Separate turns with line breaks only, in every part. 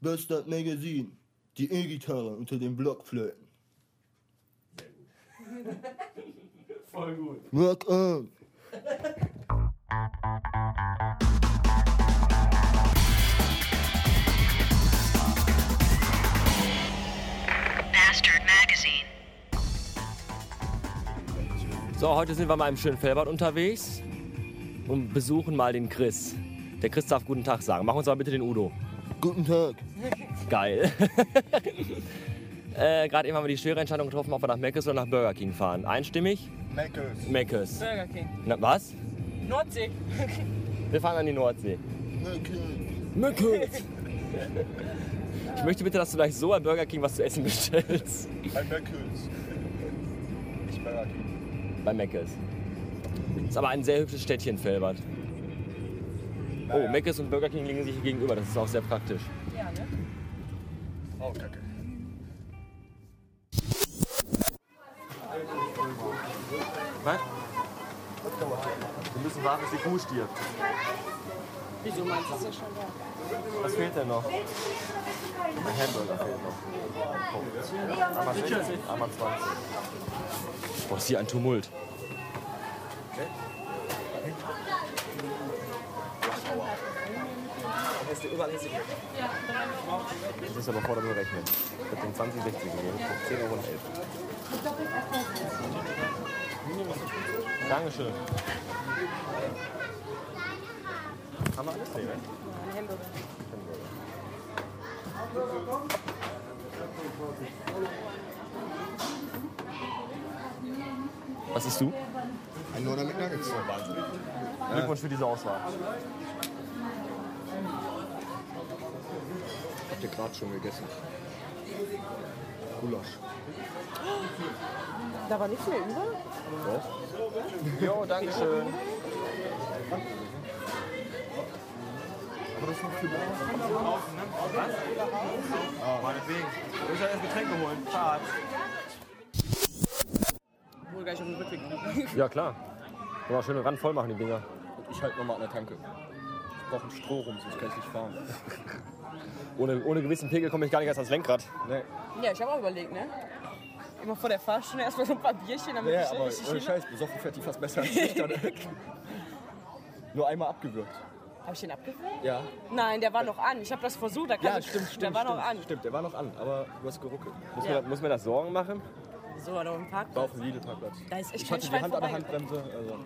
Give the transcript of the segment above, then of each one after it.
Bastard Magazine. Die E-Gitarre unter den Blockflöten.
Voll gut.
Rock on!
Bastard Magazine.
So, heute sind wir mal im schönen Felbert unterwegs und besuchen mal den Chris. Der Chris darf guten Tag sagen. Mach uns aber bitte den Udo.
Guten Tag.
Geil. äh, Gerade eben haben wir die schwere Entscheidung getroffen, ob wir nach Meckes oder nach Burger King fahren. Einstimmig?
Meckers.
Meckes.
Burger King.
Na, was?
Nordsee.
Wir fahren an die Nordsee.
Meckers.
Meckes. Ich möchte bitte, dass du gleich so bei Burger King was zu essen bestellst.
Bei Meckers. Nicht Burger King.
Bei Meckes. Ist aber ein sehr hübsches Städtchen, Felbert. Oh, Meckes und Burger King liegen sich hier gegenüber. Das ist auch sehr praktisch.
Ja, ne?
Oh, Kacke.
Was? Wir müssen warten, bis die Kuh stirbt.
Wieso meinst du das ja schon da?
Was fehlt denn noch? Ein Hamburger fehlt noch. Einmal 60, einmal 20. Boah, ist hier ein Tumult. Das ist aber vor der berechnet. Ich habe den 20, 60 gegeben. 10 Euro und 11. Dankeschön. Haben wir alles? Nee, ne?
Ein Hamburger.
Was isst du?
Ein Nordder mit Nuggets. Wahnsinn.
Glückwunsch für diese Auswahl.
Habt ihr gerade schon gegessen? Gulasch.
Da war nichts mehr über?
Jo, Dankeschön.
Aber das ist noch viel besser.
Meinetwegen. Ich muss ja erst Getränke holen. Fahrt.
Wohl gleich auf den Rückweg.
Ja, klar. Kann man schön den Rand voll machen, die Dinger.
Ich halte nochmal an der Tanke. Ich brauche einen Stroh rum, sonst kann ich nicht fahren.
Ohne, ohne gewissen Pegel komme ich gar nicht erst ans Lenkrad.
Nee,
Ja, ich habe auch überlegt, ne? Immer vor der Fahrstunde erstmal so ein paar Bierchen, damit
ja,
ich
aber
richtig
ohne. Scheiß, besoffen fährt die fast besser als ich. dann. Nur einmal abgewürgt.
Habe ich den abgewürgt?
Ja.
Nein, der war noch an. Ich habe das versucht, da kann
Ja,
ich,
stimmt, stimmt.
Der war
stimmt,
noch an.
Stimmt, der war noch an, aber du hast geruckelt.
Muss,
Ja.
mir, muss mir das Sorgen machen?
So, da auf dem
War
Parkplatz.
auf dem Lidl-Parkplatz.
Da ist echt
Ich hatte die Hand an der. Handbremse. Also.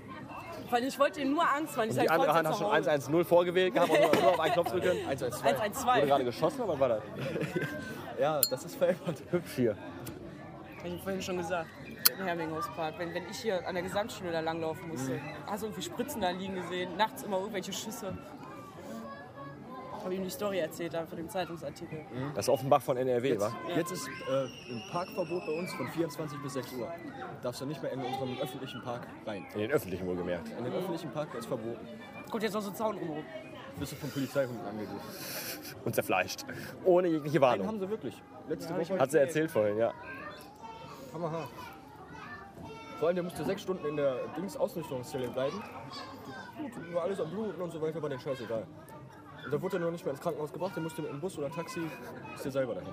Weil ich wollte ihm nur Angst machen. Ich
Die
sag, ich
andere Hand hat schon
nach Hause.
110 vorgewählt gehabt und nur auf einen Knopf drücken.
112.
112.
Wurde gerade geschossen oder war das?
Ja, das ist verändert.
Hübsch hier.
Hab ich vorhin schon gesagt. Im Herminghauspark. Wenn, wenn ich hier an der Gesamtschule da langlaufen musste, hast du irgendwie Spritzen da liegen gesehen, nachts immer irgendwelche Schüsse. Habe ihm die Story erzählt da von dem Zeitungsartikel.
Das ist Offenbach von NRW, wa?
Jetzt ist äh, ein Parkverbot bei uns von 24 bis 6 Uhr. Darfst du nicht mehr in unseren öffentlichen Park rein.
In den öffentlichen wohlgemerkt.
In den öffentlichen Park der ist verboten.
Kommt jetzt noch so ein Zaun rum.
Bist du von Polizeihunden angegriffen.
Und zerfleischt. Ohne jegliche Warnung.
haben sie wirklich. Letzte Woche.
Hat sie erzählt vorhin, ja.
Hammerhart. Vor allem, der musste sechs Stunden in der Dings-Ausnüchterungszelle bleiben. Blut, war alles am Bluten und so weiter, war den Scheiß egal. Und da wurde er noch nicht mehr ins Krankenhaus gebracht, der musste mit dem Bus oder Taxi, ist der selber dahin.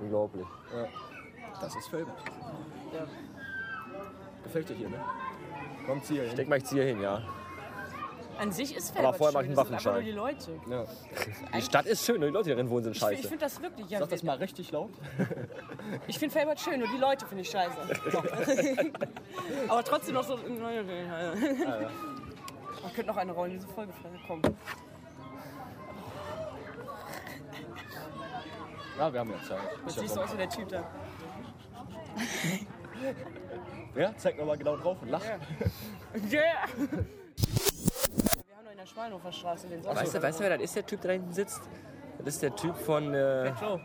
Unglaublich.
Ja. Das ist Felbert.
Ja.
Gefällt dir hier, ne? Komm, zieh hier hin.
Denk mal, ich ziehe hin, ja.
An sich ist
Aber
Felbert
vorher mach ich
schön,
einen
das sind einfach nur
Waffenschein.
die Leute.
Ja.
Die Stadt ist schön, nur die Leute, die darin wohnen, sind
Ich, ich
scheiße.
finde das wirklich. Ja,
Sag das mal richtig laut.
Ich finde Felbert schön, nur die Leute finde ich scheiße. Aber trotzdem noch so. Man könnte noch eine rollen, diese Folgefrage kommen.
Ja, wir haben ja Zeit.
Jetzt siehst du aus wie der Typ da.
Ja, zeig nochmal genau drauf und lach.
Yeah! Wir haben noch in der Schweinhofer Straße den Sonntag.
Weißt du, weißt du, wer das ist, der Typ, der da hinten sitzt? Das ist der Typ von, äh,
Joe.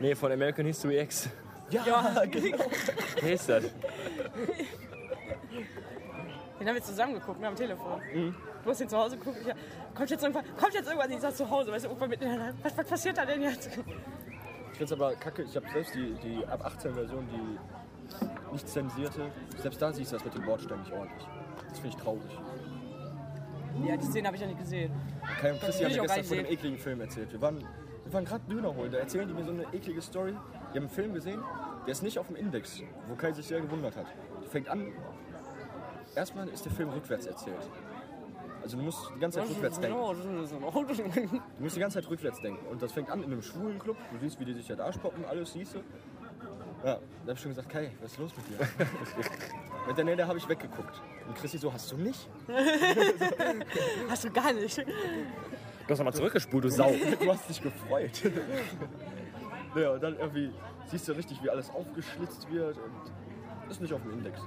nee, von American History X.
Ja, genau.
Wer ist das?
Den haben wir zusammen geguckt, ne, am Telefon.
Mhm.
Du hast ihn zu Hause geguckt. Ich, kommt jetzt irgendwann, kommt jetzt irgendwann, ich sag zu Hause, weißt du, der Nacht, was, was passiert da denn jetzt?
Ich find's aber kacke, ich habe selbst die, die ab 18 Version, die nicht zensierte, selbst da siehst du das mit dem Wortstamm nicht ordentlich. Das finde ich traurig.
Ja, die Szene habe ich ja nicht gesehen.
Kai und Christi
will
haben
ich
mir gestern von einem ekligen Film erzählt. Wir waren, wir waren gerade Döner holen, da erzählen die mir so eine eklige Story. Die haben einen Film gesehen, der ist nicht auf dem Index, wo Kai sich sehr gewundert hat. Die fängt an, erstmal ist der Film rückwärts erzählt. Also du musst die ganze Zeit rückwärts denken. Du musst die ganze Zeit rückwärts denken. Und das fängt an in einem schwulen Club. Du siehst, wie die sich da anspocken, alles siehst du. Ja, da hab ich schon gesagt, Kai, was ist los mit dir? Mit der Nähe habe ich weggeguckt. Und Christi so, hast du nicht?
Hast du gar nicht.
Du hast nochmal zurückgespult, du Sau.
Du hast dich gefreut. ja, und dann irgendwie siehst du richtig, wie alles aufgeschlitzt wird. Und ist nicht auf dem Index.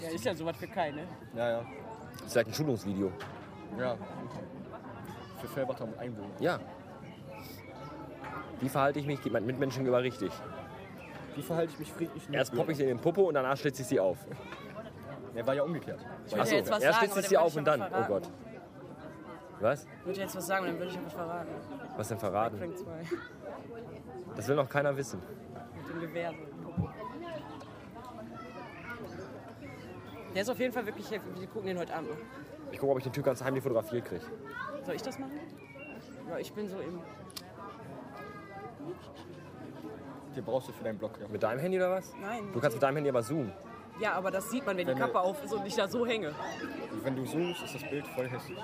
Ja, ist ja sowas für keine.
Ja, ja.
Das ist halt ein Schulungsvideo.
Ja. Für Felbacher und Einwohner.
Ja. Wie verhalte ich mich meinen Mitmenschen gegenüber richtig?
Wie verhalte ich mich friedlich?
Erst poppe ich sie in den Popo und danach schlitze ich sie auf.
Der war ja umgekehrt.
Ich
Achso,
ja jetzt was
erst
sagen,
schlitze ich sie auf und dann. Oh
was
Gott. Was?
Ich würde jetzt was sagen, dann würde ich ja was verraten.
Was denn verraten?
Frank 2.
Das will noch keiner wissen.
Mit dem Gewehr. so. Der ist auf jeden Fall wirklich, wir gucken den heute Abend noch.
Ich gucke, ob ich den Typ ganz heimlich fotografiert kriege.
Soll ich das machen? Ja, ich bin so im.
Den brauchst du für deinen Blog, ja.
Mit deinem Handy oder was?
Nein.
Du kannst mit deinem Handy aber zoomen.
Ja, aber das sieht man, wenn die
Wenn
Kappe
wir-
auf ist und ich da so hänge.
Wenn du zoomst, ist das Bild voll hässlich.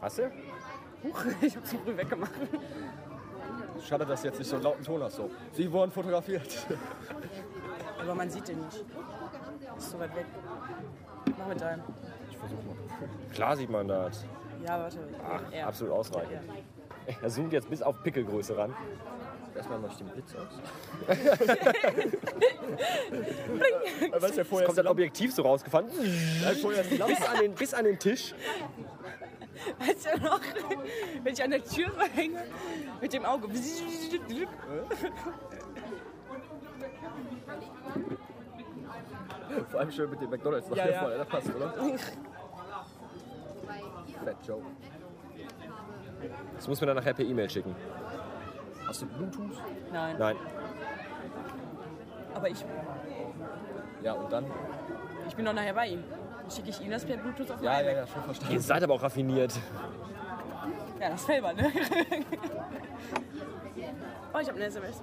Hast du?
Huch, ich hab zu früh weggemacht.
Schade, dass du jetzt nicht so einen lauten Ton hast. So. Sie wurden fotografiert.
Aber man sieht den nicht. Ist so weit weg. Mach mit deinem.
Ich versuch mal.
Klar sieht man das.
Ja, warte.
Ach,
Ja.
absolut ausreichend.
Ja.
Er zoomt jetzt bis auf Pickelgröße ran.
Erstmal mach ich den Blitz aus. Weil es ja vorher
Kommt dann Objektiv so rausgefahren.
vorher.
Bis an den, bis an den Tisch.
Weißt du noch, wenn ich an der Tür hänge, mit dem Auge.
Vor allem schön mit dem McDonalds noch
Ja,
hier
ja.
vorne. Das passt, oder? Fat Joe.
Das muss mir dann nachher per E-Mail schicken.
Hast du Bluetooth?
Nein,
Nein.
aber ich,
Ja, und dann?
ich bin doch nachher bei ihm. Schicke ich ihm das per Bluetooth auf
Ja, ja, ja, schon verstanden.
Ihr seid aber auch raffiniert.
Ja, das selber, ne? oh, ich habe eine SMS.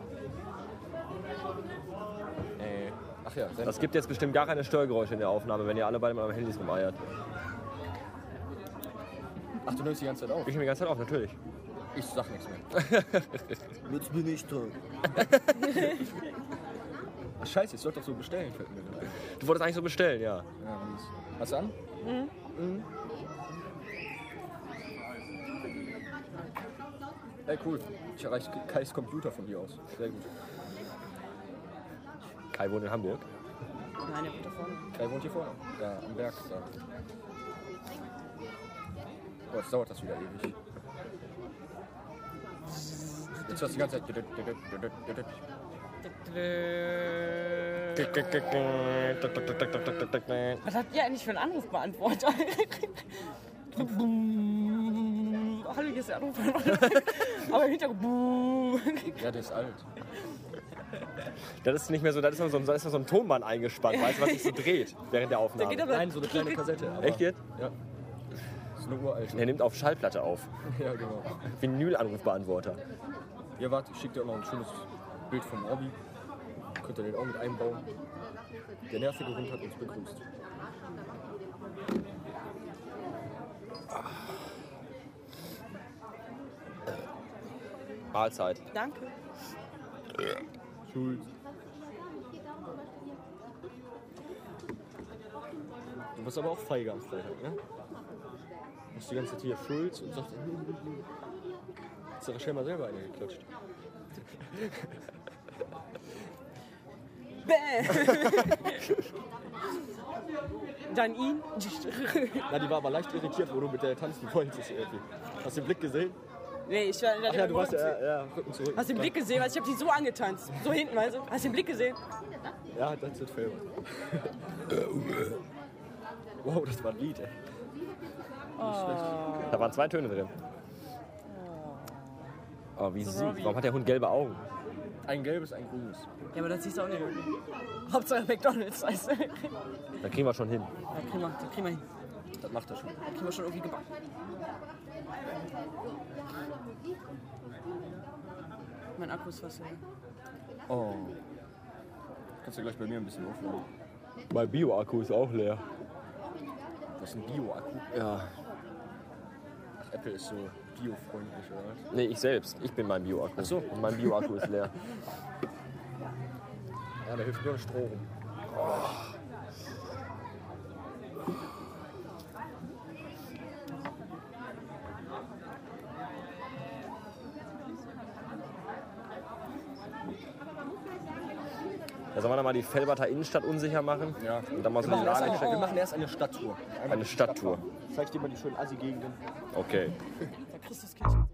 Äh, ach ja.
Das gibt jetzt bestimmt gar keine Störgeräusche in der Aufnahme, wenn ihr alle beide mit eurem Handys rumeiert.
Ach, du nimmst die ganze Zeit auf?
Ich nehme die ganze Zeit auf, natürlich.
Ich sag nichts mehr. Jetzt bin ich dran. Ach, scheiße, ich sollte doch so bestellen.
Du wolltest eigentlich so bestellen, ja.
Ja. Hast du an? Mhm. Ey, cool. Ich erreiche Kais Computer von hier aus. Sehr gut.
Kai wohnt in Hamburg.
Nein, der wird da vorne.
Kai wohnt hier vorne. Da, am Berg. Da. Oh, jetzt dauert das wieder ewig. Jetzt hörst du die ganze Zeit.
Was habt ihr eigentlich für einen Anrufbeantworter? Hallo, hier ist der Anrufbeantworter. Aber im Hintergrund.
Ja, der ist alt.
Das ist nicht mehr so, da ist noch so, ein- da ist noch so ein Tonband eingespannt, weißt du, was sich so dreht während der
Der geht
Aufnahme.
aber.
Nein, so eine kleine Kassette. aber-
Echt jetzt?
Ja. Das ist eine uralte.
Er nimmt auf Schallplatte auf.
Ja, genau.
Vinyl-Anrufbeantworter.
Ja, warte, ich schicke dir auch noch ein schönes Bild vom Orbi. Könnt ihr den auch mit einbauen. Der nervige Hund hat uns begrüßt.
Mahlzeit.
Danke.
Schuld. Du bist aber auch feige am Freitag, ne? Du bist die ganze Zeit hier Schulz und sagst, hast du Rachel mal selber eine geklatscht.
Dann ihn.
Na, die war aber leicht irritiert, wo du mit der tanzen wolltest irgendwie. Hast du den Blick gesehen?
nee, ich war
Ach ja, du warst ja, ja, Rücken zurück.
Hast du den Blick gesehen? Weißt du, Ich habe die so angetanzt. So hinten, weißt du? Hast du den Blick gesehen?
Ja, das ist Film. wow, das war ein Lied, ey.
Da waren zwei Töne drin. Oh, wie süß. Warum hat der Hund gelbe Augen?
Ein gelbes, ein grünes.
Ja, aber das siehst du auch nicht. Hauptsache McDonalds, weißt du?
Da kriegen wir schon hin.
kriegen wir, das kriegen wir hin.
Das macht er schon.
Das kriegen wir schon irgendwie gebacken. Mein Akku ist fast leer.
Oh. Kannst du gleich bei mir ein bisschen aufladen.
Mein Bio-Akku ist auch leer.
Das ist ein Bio-Akku.
Ja.
Apple ist so biofreundlich, oder was?
Nee, ich selbst. Ich bin mein Bio-Akku.
Ach so.
Und mein Bio-Akku ist leer.
Ja, da hilft nur ein Strom.
Da sollen wir dann mal die Felberter Innenstadt unsicher machen.
Ja.
Und dann mal so
Wir machen, eine, wir machen erst eine Stadttour. Einmal
Eine
die
Stadttour.
Zeig dir mal die schönen Assi-Gegenden.
Okay.
Der Christuskirche.